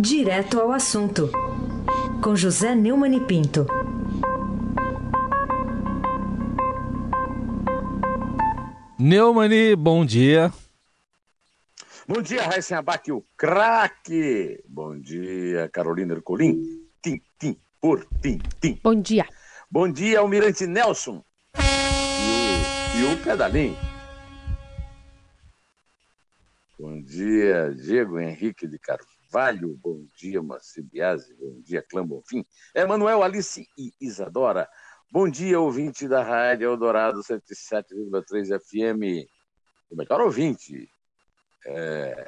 Direto ao assunto, com José Neumann e Pinto. Neumani, bom dia. Bom dia, Raíssa Abac, o craque. Bom dia, Carolina Ercolim. Tim, tim, por tim, tim. Bom dia. Bom dia, Almirante Nelson. E o, e o Pedalim. Bom dia, Diego Henrique de Carvalho. Bom dia, Marci Biasi. Bom dia, Clã Bonfim. Emanuel, Alice e Isadora. Bom dia, ouvinte da Rádio Eldorado 107,3 FM. O melhor ouvinte. É...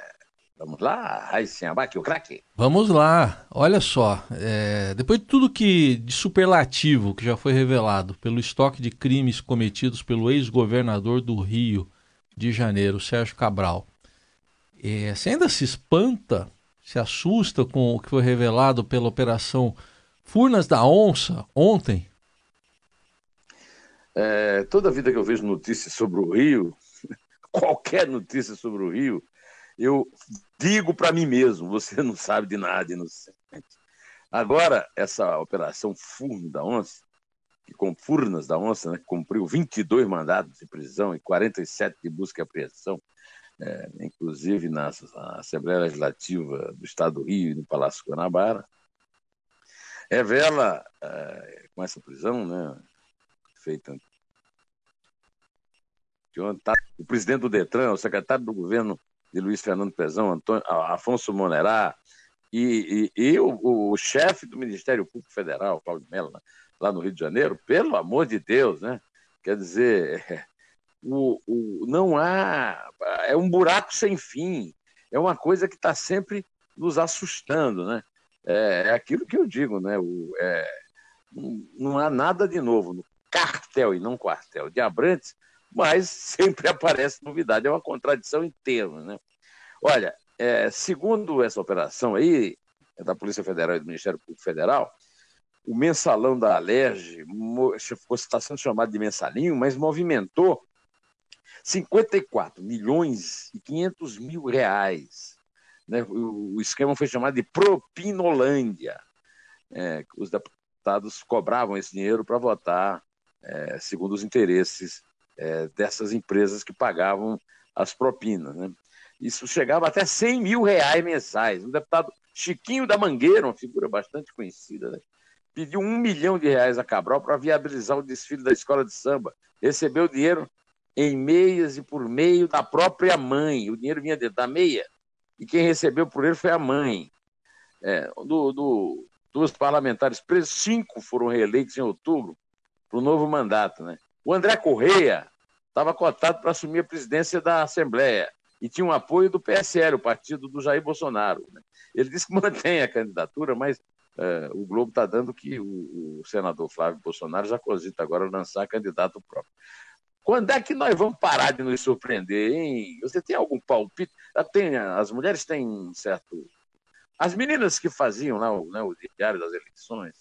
Vamos lá, Raíssen Abac, o craque. Vamos lá. Olha só, é... depois de tudo que de superlativo que já foi revelado pelo estoque de crimes cometidos pelo ex-governador do Rio de Janeiro, Sérgio Cabral, é... você ainda se espanta, se assusta com o que foi revelado pela Operação Furnas da Onça ontem? É, toda vida que eu vejo notícias sobre o Rio, qualquer notícia sobre o Rio, eu digo para mim mesmo: você não sabe de nada, inocente. Agora, essa operação Furno da Onça, que com Furnas da Onça, né, cumpriu 22 mandados de prisão e 47 de busca e apreensão, é, inclusive na Assembleia Legislativa do Estado do Rio e no Palácio Guanabara, revela, é, com essa prisão, né, feita de ontem, tá, o presidente do Detran, o secretário do governo de Luiz Fernando Pezão, Antônio, Afonso Monerá, e, e, e o, o, chefe do Ministério Público Federal, Cláudio Mello, lá no Rio de Janeiro, pelo amor de Deus, né? Quer dizer, o, o, não há. É um buraco sem fim. É uma coisa que está sempre nos assustando, né? É, é, aquilo que eu digo, né? O, é, não, há nada de novo no cartel e não quartel de Abrantes, mas sempre aparece novidade, é uma contradição termos. Né? Olha, é, segundo essa operação aí, é da Polícia Federal e do Ministério Público Federal, o mensalão da Alerj está sendo chamado de mensalinho, mas movimentou 54 milhões e 500 mil reais. Né? O, o esquema foi chamado de Propinolândia. É, os deputados cobravam esse dinheiro para votar é, segundo os interesses é, dessas empresas que pagavam as propinas. Né? Isso chegava até 100 mil reais mensais. O deputado Chiquinho da Mangueira, uma figura bastante conhecida, né? pediu um milhão de reais a Cabral para viabilizar o desfile da escola de samba. Recebeu dinheiro em meias e por meio da própria mãe. O dinheiro vinha da meia e quem recebeu por ele foi a mãe. É, do, do, dos parlamentares presos, cinco foram reeleitos em outubro para o novo mandato. Né? O André Correia estava cotado para assumir a presidência da Assembleia e tinha um apoio do PSL, o partido do Jair Bolsonaro. Né? Ele disse que mantém a candidatura, mas uh, o Globo está dando que o, o, senador Flávio Bolsonaro já cogita agora lançar candidato próprio. Quando é que nós vamos parar de nos surpreender, hein? Você tem algum palpite? Ah, tem, as mulheres têm um certo. As meninas que faziam lá o, né, o diário das eleições,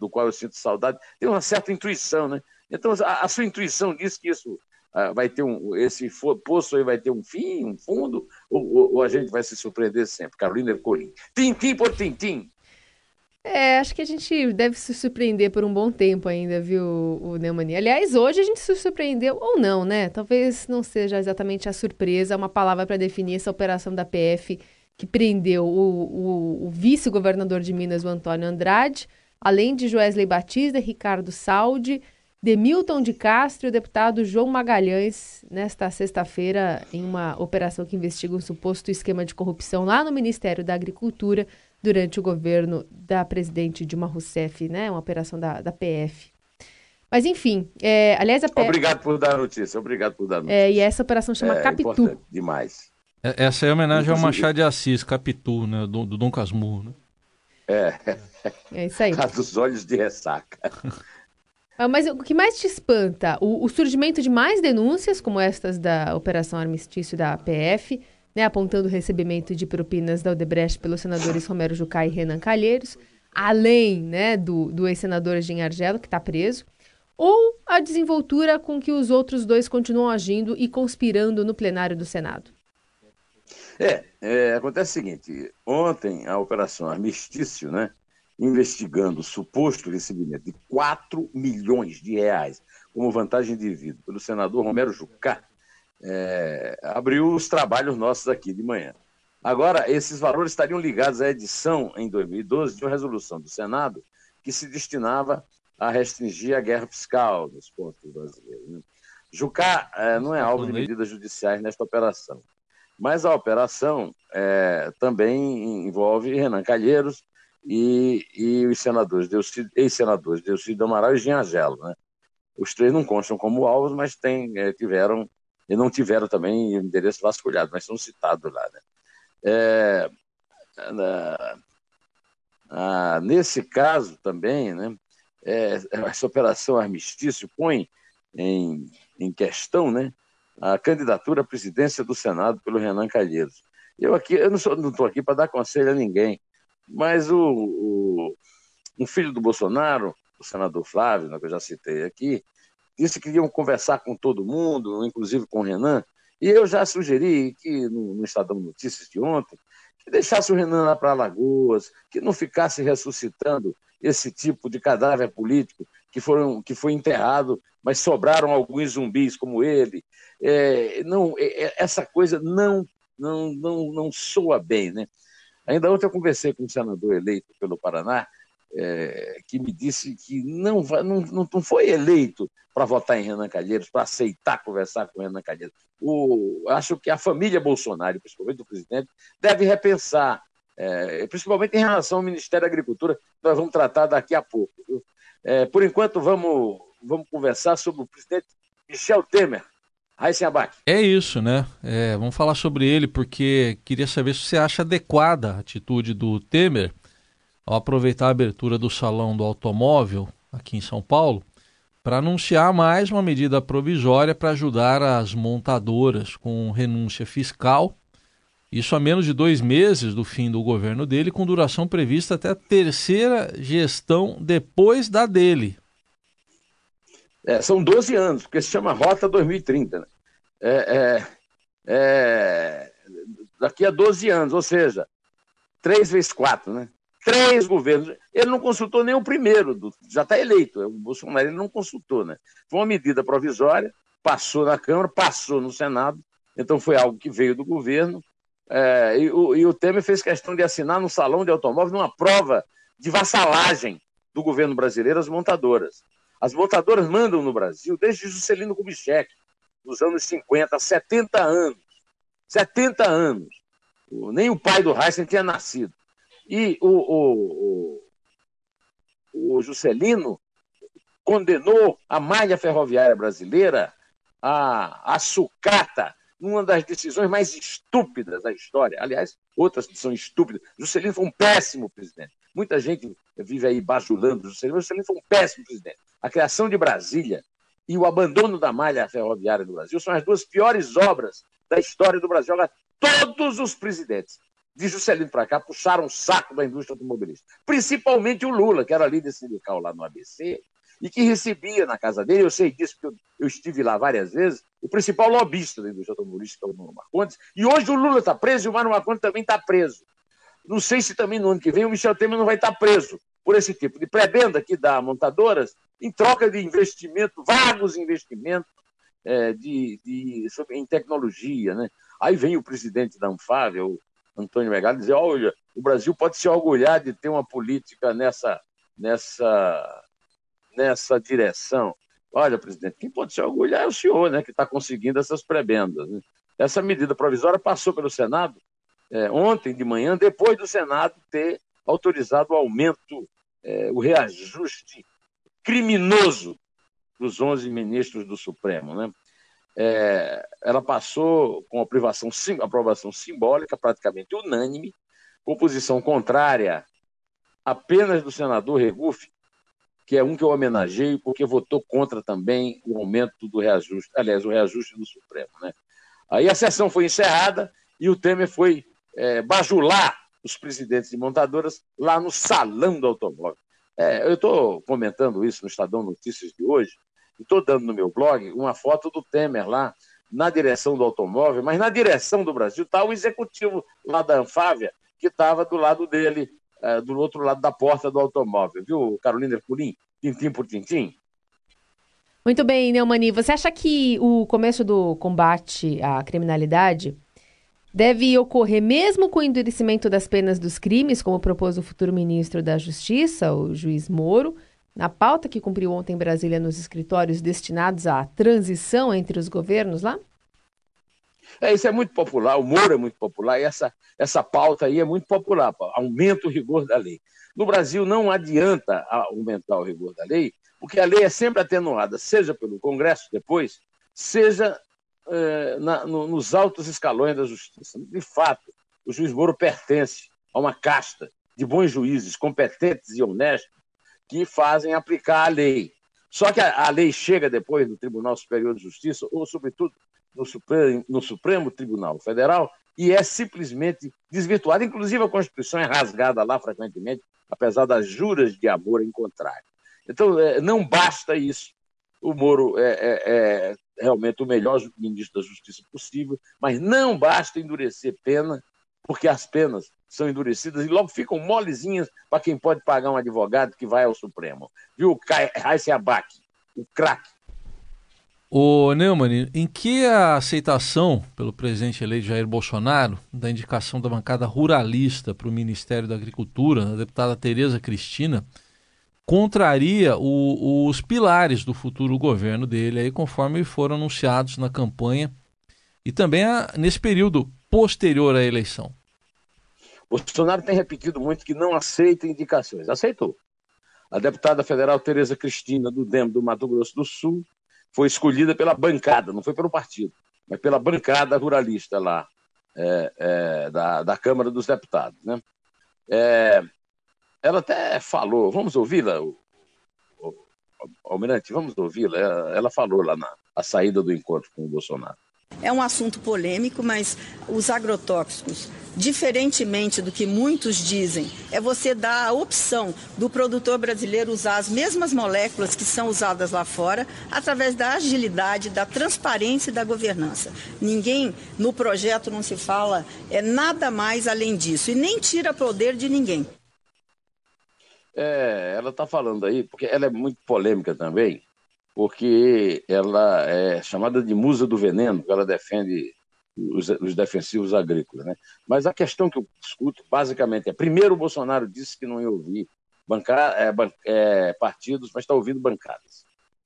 do qual eu sinto saudade, tem uma certa intuição, né? Então, a, a sua intuição diz que isso uh, vai ter um. Esse poço aí vai ter um fim, um fundo, ou, ou a gente vai se surpreender sempre? Carolina Ercolim. Tintim por tintim. É, acho que a gente deve se surpreender por um bom tempo ainda, viu, o Neumani? Aliás, hoje a gente se surpreendeu, ou não, né? Talvez não seja exatamente a surpresa, uma palavra para definir essa operação da PF que prendeu o, o, o vice-governador de Minas, o Antônio Andrade, além de Joesley Batista, Ricardo Saldi, Demilton de Castro e o deputado João Magalhães, nesta sexta-feira, em uma operação que investiga um suposto esquema de corrupção lá no Ministério da Agricultura, durante o governo da presidente Dilma Rousseff, né? Uma operação da, da PF. Mas, enfim, é, aliás, a PF... Obrigado por dar a notícia, obrigado por dar a notícia. É, e essa operação chama é, Capitu. Demais. É, essa é a homenagem Inclusive... ao Machado de Assis, Capitu, né? Do, do Dom Casmurro, né? É. É isso aí. A dos olhos de ressaca. Ah, mas o que mais te espanta? O, o, surgimento de mais denúncias, como estas da Operação Armistício da PF, né, apontando o recebimento de propinas da Odebrecht pelos senadores Romero Jucá e Renan Calheiros, além né, do, do ex-senador Jean Argelo, que está preso, ou a desenvoltura com que os outros dois continuam agindo e conspirando no plenário do Senado? É, é, acontece o seguinte: ontem a Operação Armistício, né, investigando o suposto recebimento de 4 milhões de reais como vantagem de vida pelo senador Romero Jucá, é, abriu os trabalhos nossos aqui de manhã. Agora, esses valores estariam ligados à edição, em 2012, de uma resolução do Senado que se destinava a restringir a guerra fiscal dos pontos brasileiros. Né? Jucá é, não é alvo de medidas judiciais nesta operação. Mas a operação é, também envolve Renan Calheiros e, e os senadores, ex-senadores Delcídio Amaral e Ginhagelo. Né? Os três não constam como alvos, mas tem, é, tiveram, e não tiveram também endereço vasculhado, mas são citados lá. Né? É, na, a, nesse caso também, né, é, essa operação armistício põe em, em questão né, a candidatura à presidência do Senado pelo Renan Calheiros. Eu aqui, eu não estou aqui para dar conselho a ninguém, mas o, o, um filho do Bolsonaro, o senador Flávio, né, que eu já citei aqui, disse que queriam conversar com todo mundo, inclusive com o Renan, e eu já sugeri que no, no Estadão Notícias de ontem, que deixasse o Renan lá para Alagoas, que não ficasse ressuscitando esse tipo de cadáver político que, foram, que foi enterrado, mas sobraram alguns zumbis como ele. É, não, é, é essa coisa não, não, não, não soa bem. Né? Ainda ontem eu conversei com um senador eleito pelo Paraná, é, que me disse que não, não, não foi eleito para votar em Renan Calheiros, para aceitar conversar com Renan Calheiros. O, acho que a família Bolsonaro, principalmente o presidente, deve repensar, é, principalmente em relação ao Ministério da Agricultura, que nós vamos tratar daqui a pouco. É, por enquanto, vamos, vamos conversar sobre o presidente Michel Temer. É isso, né? É, vamos falar sobre ele, porque queria saber se você acha adequada a atitude do Temer ao aproveitar a abertura do Salão do Automóvel aqui em São Paulo para anunciar mais uma medida provisória para ajudar as montadoras com renúncia fiscal. Isso a menos de dois meses do fim do governo dele, com duração prevista até a terceira gestão depois da dele. É, são 12 anos, porque se chama Rota 2030. Né? É, é, é, daqui a 12 anos, ou seja, 3 vezes 4, né? Três governos. Ele não consultou nem o primeiro, do, já está eleito. O Bolsonaro ele não consultou, né? Foi uma medida provisória, passou na Câmara, passou no Senado, então foi algo que veio do governo. É, e, o, e o Temer fez questão de assinar no salão de automóveis uma prova de vassalagem do governo brasileiro às montadoras. As montadoras mandam no Brasil desde Juscelino Kubitschek, nos anos 50, 70 anos. 70 anos. Nem o pai do Heisen tinha nascido. E o, o, o, o Juscelino condenou a malha ferroviária brasileira a, a sucata numa das decisões mais estúpidas da história. Aliás, outras são estúpidas. Juscelino foi um péssimo presidente. Muita gente vive aí bajulando Juscelino, Juscelino foi um péssimo presidente. A criação de Brasília e o abandono da malha ferroviária do Brasil são as duas piores obras da história do Brasil. Agora, todos os presidentes de Juscelino para cá, puxaram o saco da indústria automobilística. Principalmente o Lula, que era líder sindical lá no ABC, e que recebia na casa dele, eu sei disso porque eu, eu estive lá várias vezes, o principal lobista da indústria automobilística, o Mano Marcondes, e hoje o Lula está preso e o Mano Marcondes também está preso. Não sei se também no ano que vem o Michel Temer não vai estar tá preso por esse tipo de prebenda que dá a montadoras em troca de investimento, vagos investimentos é, de, de, em tecnologia. Né? Aí vem o presidente da Anfávia, o Antônio Megali, dizer: olha, o Brasil pode se orgulhar de ter uma política nessa, nessa, nessa direção. Olha, presidente, quem pode se orgulhar é o senhor, né, que está conseguindo essas prebendas. Né? Essa medida provisória passou pelo Senado é, ontem de manhã, depois do Senado ter autorizado o aumento, é, o reajuste criminoso dos 11 ministros do Supremo. Né? É, ela passou com aprovação, aprovação simbólica, praticamente unânime, com posição contrária apenas do senador Regufe, que é um que eu homenageio, porque votou contra também o aumento do reajuste, aliás, o reajuste do Supremo. Né? Aí a sessão foi encerrada e o Temer foi é, bajular os presidentes de montadoras lá no salão do automóvel. É, eu estou comentando isso no Estadão Notícias de hoje, Estou dando no meu blog uma foto do Temer lá, na direção do automóvel, mas na direção do Brasil está o executivo lá da Anfávia, que estava do lado dele, é, do outro lado da porta do automóvel, viu, Carolina Herculin? Tintim por tintim. Muito bem, Neumani. Você acha que o começo do combate à criminalidade deve ocorrer mesmo com o endurecimento das penas dos crimes, como propôs o futuro ministro da Justiça, o juiz Moro, na pauta que cumpriu ontem em Brasília nos escritórios destinados à transição entre os governos lá? É, isso é muito popular, o Moro é muito popular, e essa, essa pauta aí é muito popular, aumenta o rigor da lei. No Brasil não adianta aumentar o rigor da lei, porque a lei é sempre atenuada, seja pelo Congresso depois, seja é, na, no, nos altos escalões da justiça. De fato, o juiz Moro pertence a uma casta de bons juízes, competentes e honestos, que fazem aplicar a lei. Só que a, a lei chega depois no Tribunal Superior de Justiça, ou, sobretudo, no Supremo, no Supremo Tribunal Federal, e é simplesmente desvirtuada. Inclusive, a Constituição é rasgada lá frequentemente, apesar das juras de amor em contrário. Então, é, não basta isso. O Moro é, é, é, realmente o melhor ministro da Justiça possível, mas não basta endurecer pena, porque as penas são endurecidas e logo ficam molezinhas para quem pode pagar um advogado que vai ao Supremo. Viu, Raíssa Abac, o craque. O Neumann, em que a aceitação pelo presidente eleito Jair Bolsonaro da indicação da bancada ruralista para o Ministério da Agricultura, da deputada Tereza Cristina, contraria o, os pilares do futuro governo dele, aí, conforme foram anunciados na campanha e também a, nesse período posterior à eleição? Bolsonaro tem repetido muito que não aceita indicações. Aceitou. A deputada federal Tereza Cristina, do DEM do Mato Grosso do Sul, foi escolhida pela bancada, não foi pelo partido, mas pela bancada ruralista lá é, é, da, da Câmara dos Deputados. Né? É, ela até falou, vamos ouvi-la, Almirante, vamos ouvi-la. Ela, ela falou lá na saída do encontro com o Bolsonaro. É um assunto polêmico, mas os agrotóxicos, diferentemente do que muitos dizem, é você dar a opção do produtor brasileiro usar as mesmas moléculas que são usadas lá fora, através da agilidade, da transparência e da governança. Ninguém no projeto não se fala é nada mais além disso e nem tira poder de ninguém. É, ela está falando aí, porque ela é muito polêmica também porque ela é chamada de musa do veneno, ela defende os, os, defensivos agrícolas. Né? Mas a questão que eu discuto, basicamente, é: primeiro, o Bolsonaro disse que não ia ouvir bancar, é, é, partidos, mas está ouvindo bancadas.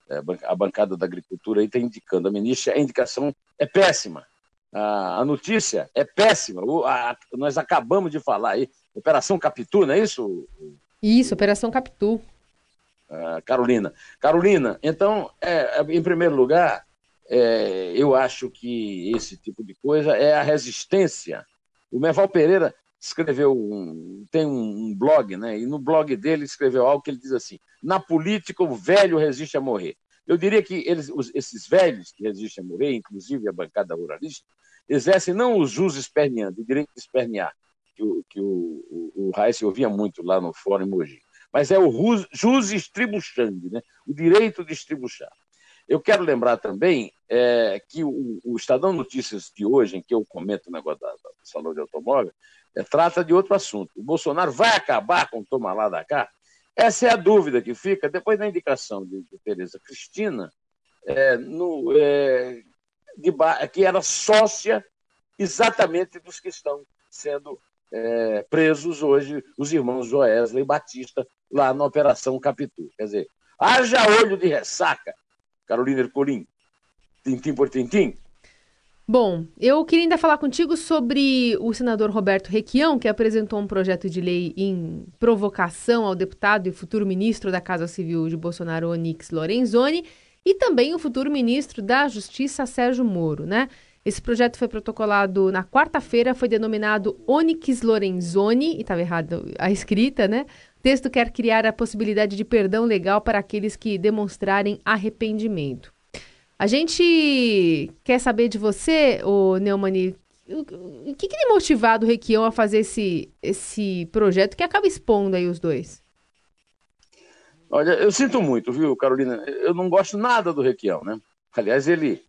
É, a bancada da agricultura aí está indicando, a ministra, a indicação é péssima. A, a notícia é péssima. O, a, nós acabamos de falar aí, Operação Capitu, não é isso? Isso, Operação Capitu. Carolina. Carolina, então, é, em primeiro lugar, é, eu acho que esse tipo de coisa é a resistência. O Meval Pereira escreveu um, tem um, blog, né? E no blog dele escreveu algo que ele diz assim: na política o velho resiste a morrer. Eu diria que eles, os, esses velhos que resistem a morrer, inclusive a bancada ruralista, exercem não o jus esperneando, o direito de espernear, que o, que o, o, o ouvia muito lá no Fórum Mogi mas é o jus distribuindo, né? o direito de distribuir. Eu quero lembrar também é, que o, o, Estadão Notícias de hoje, em que eu comento o negócio da, da salão de automóvel, é, trata de outro assunto. O Bolsonaro vai acabar com o toma lá da cá? Essa é a dúvida que fica depois da indicação de, de Tereza Cristina, é, no, é, de, que era sócia exatamente dos que estão sendo é, presos hoje, os irmãos Joesley Batista, lá na Operação Capitu. Quer dizer, haja olho de ressaca, Carolina Ercolim, tintim por tintim. Bom, eu queria ainda falar contigo sobre o senador Roberto Requião, que apresentou um projeto de lei em provocação ao deputado e futuro ministro da Casa Civil de Bolsonaro, Onix Lorenzoni, e também o futuro ministro da Justiça, Sérgio Moro, né? Esse projeto foi protocolado na quarta-feira, foi denominado Onix Lorenzoni, e estava errado a escrita, né? O texto quer criar a possibilidade de perdão legal para aqueles que demonstrarem arrependimento. A gente quer saber de você, o Neumani, o que, que tem motivado o Requião a fazer esse, esse projeto que acaba expondo aí os dois? Olha, eu sinto muito, viu, Carolina? Eu não gosto nada do Requião, né? Aliás, ele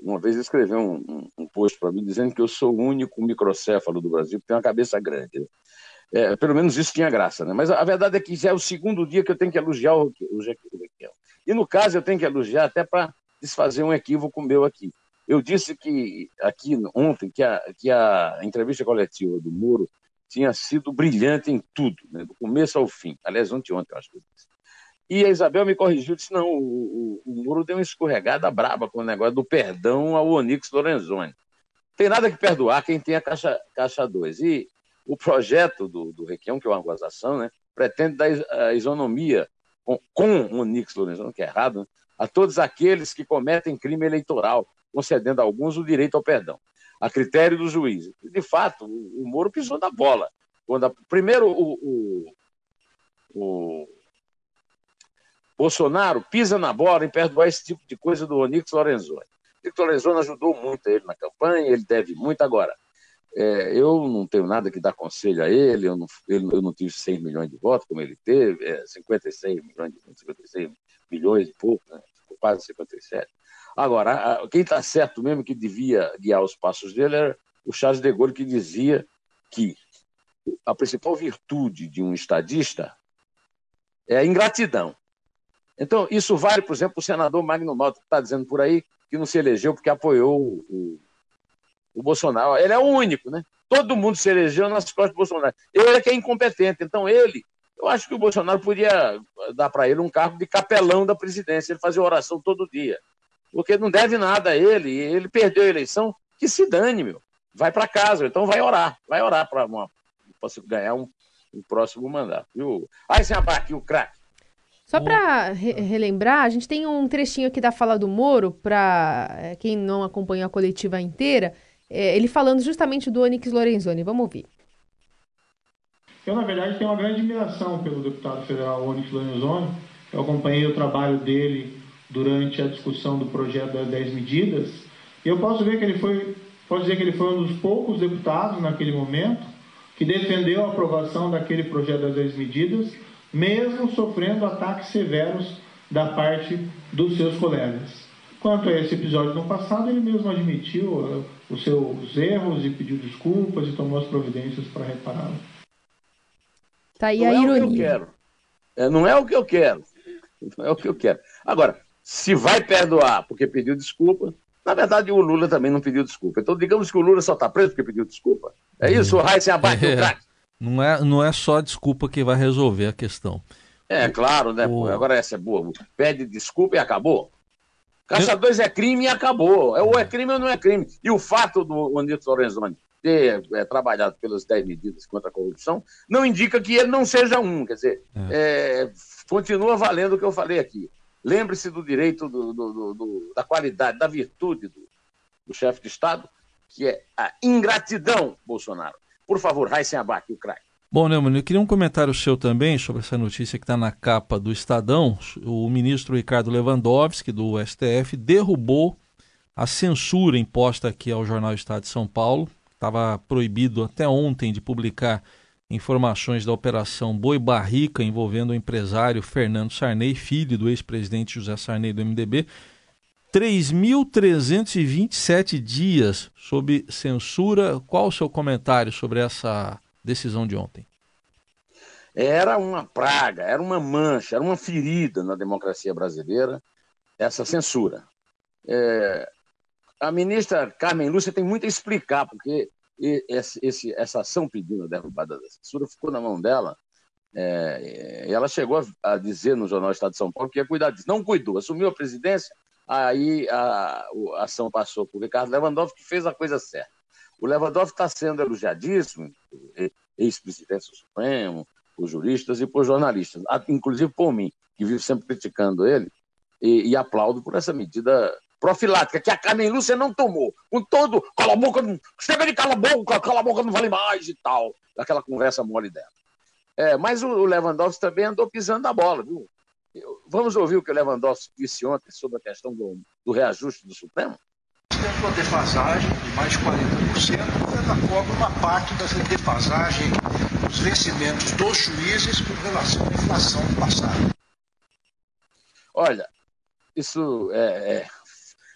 uma vez escreveu um, um, um post para mim dizendo que eu sou o único microcéfalo do Brasil que tem uma cabeça grande. É, pelo menos isso tinha graça, né? Mas a, a, verdade é que já é o segundo dia que eu tenho que elogiar o, o, Requião. E no caso eu tenho que elogiar até para desfazer um equívoco meu aqui. Eu disse que aqui ontem que a, que a entrevista coletiva do Moro tinha sido brilhante em tudo, né? do começo ao fim. Aliás, ontem, ontem eu acho que eu disse. E a Isabel me corrigiu, disse, não, o, o, o Moro deu uma escorregada braba com o negócio do perdão ao Onix Lorenzoni. Tem nada que perdoar quem tem a Caixa, caixa 2. E o projeto do, do Requião, que é uma gozação, né, pretende dar a isonomia com, com o Onix Lorenzoni, que é errado, né, a todos aqueles que cometem crime eleitoral, concedendo a alguns o direito ao perdão, a critério do juiz. De fato, o, o Moro pisou na bola. Quando a, primeiro, o, o, o Bolsonaro pisa na bola em perdoar esse tipo de coisa do Onix Lorenzoni. O Onix Lorenzoni ajudou muito ele na campanha, ele deve muito agora. É, eu não tenho nada que dar conselho a ele, eu não, ele, eu não tive 100 milhões de votos como ele teve, é, 56 milhões, 56 milhões e pouco, né? quase 57. Agora, a, quem está certo mesmo que devia guiar os passos dele era o Charles de Gaulle, que dizia que a principal virtude de um estadista é a ingratidão. Então, isso vale, por exemplo, o senador Magno Malta, que está dizendo por aí que não se elegeu porque apoiou o, o, Bolsonaro. Ele é o único, né? Todo mundo se elegeu nas costas do Bolsonaro. Ele é que é incompetente. Então, ele, eu acho que o Bolsonaro podia dar para ele um cargo de capelão da presidência. Ele fazia oração todo dia. Porque não deve nada a ele. Ele perdeu a eleição, que se dane, meu. Vai para casa, então vai orar. Vai orar para ganhar um, um, próximo mandato. Viu? Aí, sem aqui o craque. Só para re relembrar, a gente tem um trechinho aqui da fala do Moro, para é, quem não acompanhou a coletiva inteira, é, ele falando justamente do Onyx Lorenzoni. Vamos ouvir. Eu, na verdade, tenho uma grande admiração pelo deputado federal Onyx Lorenzoni. Eu acompanhei o trabalho dele durante a discussão do projeto das 10 medidas. E eu posso ver que ele foi, posso dizer que ele foi um dos poucos deputados naquele momento que defendeu a aprovação daquele projeto das 10 medidas mesmo sofrendo ataques severos da parte dos seus colegas. Quanto a esse episódio no passado, ele mesmo admitiu uh, os seus erros e pediu desculpas e tomou as providências para repará-lo. Tá aí não a é ironia. O que eu quero. É, não é o que eu quero. Não é o que eu quero. Agora, se vai perdoar porque pediu desculpa, na verdade o Lula também não pediu desculpa. Então, digamos que o Lula só está preso porque pediu desculpa. É isso, o Raíssa abate é. o craque. Não é, não é só a desculpa que vai resolver a questão. É, claro, né? O... Agora essa é boa. Pede desculpa e acabou. Caixa 2 é crime e acabou. É, ou é crime ou não é crime. E o fato do Anito Lorenzoni ter é, trabalhado pelas 10 medidas contra a corrupção não indica que ele não seja um. Quer dizer, é. É, continua valendo o que eu falei aqui. Lembre-se do direito do, do, do, da qualidade, da virtude do, chefe de Estado, que é a ingratidão, Bolsonaro. Por favor, Raíssen Abac, o craque. Bom, Neumann, eu queria um comentário seu também sobre essa notícia que está na capa do Estadão. O ministro Ricardo Lewandowski, do STF, derrubou a censura imposta aqui ao Jornal Estado de São Paulo. Estava proibido até ontem de publicar informações da Operação Boi Barrica envolvendo o empresário Fernando Sarney, filho do ex-presidente José Sarney do MDB. 3.327 dias sob censura. Qual o seu comentário sobre essa decisão de ontem? Era uma praga, era uma mancha, era uma ferida na democracia brasileira, essa censura. É, a ministra Carmen Lúcia tem muito a explicar, porque esse, esse, essa ação pedindo a derrubada da censura ficou na mão dela. É, ela chegou a, a dizer no Jornal Estado de São Paulo que ia cuidar disso. Não cuidou, assumiu a presidência, Aí a, a ação passou por Ricardo Lewandowski, que fez a coisa certa. O Lewandowski está sendo elogiadíssimo, ex-presidente do Supremo, por juristas e por jornalistas, inclusive por mim, que vivo sempre criticando ele, e, e aplaudo por essa medida profilática, que a Carmen Lúcia não tomou, com todo, cala a boca, chega de cala a boca, cala a boca, não vale mais e tal, aquela conversa mole dela. É, mas o Lewandowski também andou pisando na bola, viu? Vamos ouvir o que o Lewandowski disse ontem sobre a questão do, do reajuste do Supremo? Teve uma defasagem de mais de 40%, ela cobra uma parte dessa defasagem dos vencimentos dos juízes com relação à inflação do passado. Olha, isso é, é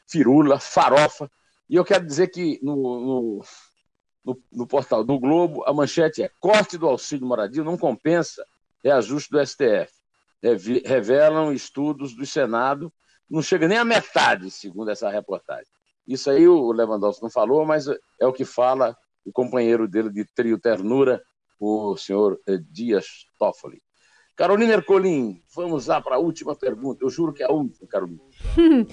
firula, farofa. E eu quero dizer que no, no, no, no portal do Globo, a manchete é corte do auxílio moradia não compensa reajuste do STF. Revelam estudos do Senado, não chega nem a metade, segundo essa reportagem. Isso aí o Lewandowski não falou, mas é o que fala o companheiro dele de trio ternura, o senhor eh, Dias Toffoli. Carolina Ercolim, vamos lá para a última pergunta. Eu juro que é a última, Carolina.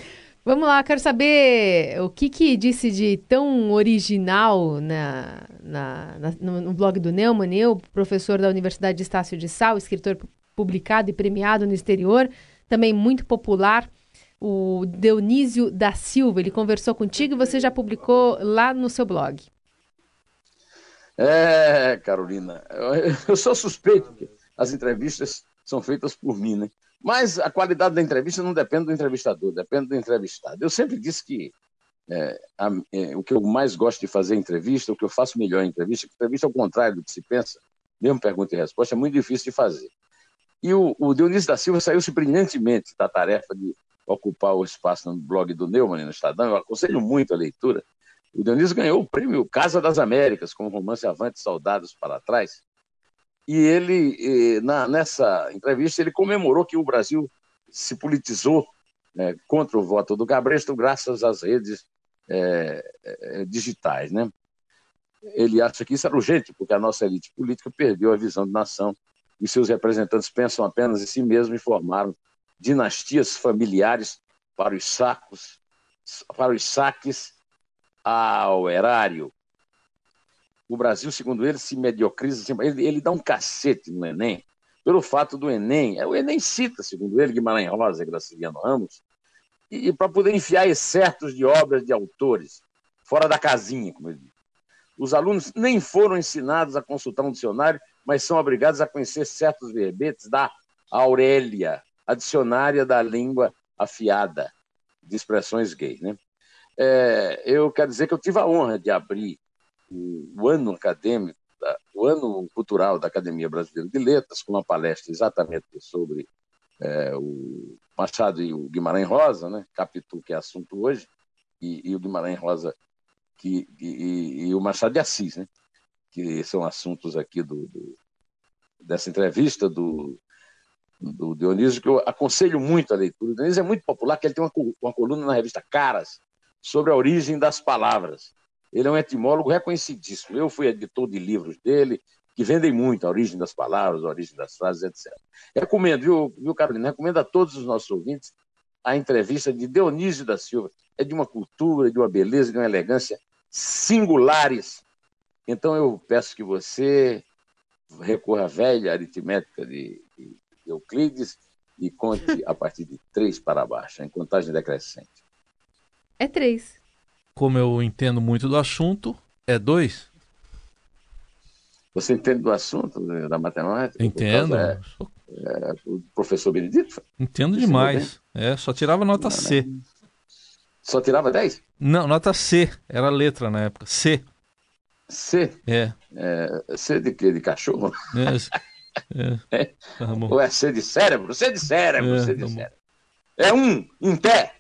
Vamos lá, quero saber o que, que disse de tão original na, na, na no, no, blog do Neumann, eu, professor da Universidade de Estácio de Sal, escritor publicado e premiado no exterior, também muito popular, o Dionísio da Silva. Ele conversou contigo e você já publicou lá no seu blog. É, Carolina, eu sou suspeito que as entrevistas são feitas por mim, né? Mas a qualidade da entrevista não depende do entrevistador, depende do entrevistado. Eu sempre disse que é, a, é, o que eu mais gosto de fazer em entrevista, o que eu faço melhor em entrevista, entrevista ao contrário do que se pensa, mesmo pergunta e resposta, é muito difícil de fazer. E o, o Dionísio da Silva saiu-se brilhantemente da tarefa de ocupar o espaço no blog do Neumann, no Estadão. Eu aconselho muito a leitura. O Dionísio ganhou o prêmio Casa das Américas, com o romance Avante Soldados para Trás, e ele, na, nessa entrevista, ele comemorou que o Brasil se politizou né, contra o voto do Gabresto graças às redes é, é, digitais. Né? Ele acha que isso era urgente, porque a nossa elite política perdeu a visão de nação e seus representantes pensam apenas em si mesmos e formaram dinastias familiares para os sacos, para os saques ao erário o Brasil, segundo ele, se mediocriza, ele, ele dá um cacete no Enem, pelo fato do Enem, é, o Enem cita, segundo ele, Guimarães Rosa e Graciliano Ramos, e, e para poder enfiar excertos de obras de autores, fora da casinha, como ele diz. Os alunos nem foram ensinados a consultar um dicionário, mas são obrigados a conhecer certos verbetes da Aurélia, a dicionária da língua afiada, de expressões gays. Né? É, eu quero dizer que eu tive a honra de abrir o, o ano acadêmico, da, o ano cultural da Academia Brasileira de Letras, com uma palestra exatamente sobre é, o Machado e o Guimarães Rosa, né? Capitu, que é assunto hoje, e, e o Guimarães Rosa que, e, e, o Machado de Assis, né? Que são assuntos aqui do, do dessa entrevista do, do Dionísio, que eu aconselho muito a leitura. O Dionísio é muito popular, que ele tem uma, uma coluna na revista Caras sobre a origem das palavras. Ele é um etimólogo reconhecidíssimo. Eu fui editor de livros dele, que vendem muito, a origem das palavras, a origem das frases, etc. Recomendo, viu, viu Carolina? Recomendo a todos os nossos ouvintes a entrevista de Dionísio da Silva. É de uma cultura, de uma beleza, de uma elegância singulares. Então eu peço que você recorra à velha aritmética de, de Euclides e conte a partir de três para baixo, em contagem decrescente. É três como eu entendo muito do assunto, é dois. Você entende do assunto né, da matemática? Entendo. É, é, o professor Benedito? Entendo demais. É, só tirava nota não, C. Não. Só tirava 10? Não, nota C. Era letra na época. C. C? É. é C de quê? De cachorro? É. é. é. Tá Ou é C de cérebro? C de cérebro, é, C de tá cérebro. É um, em pé.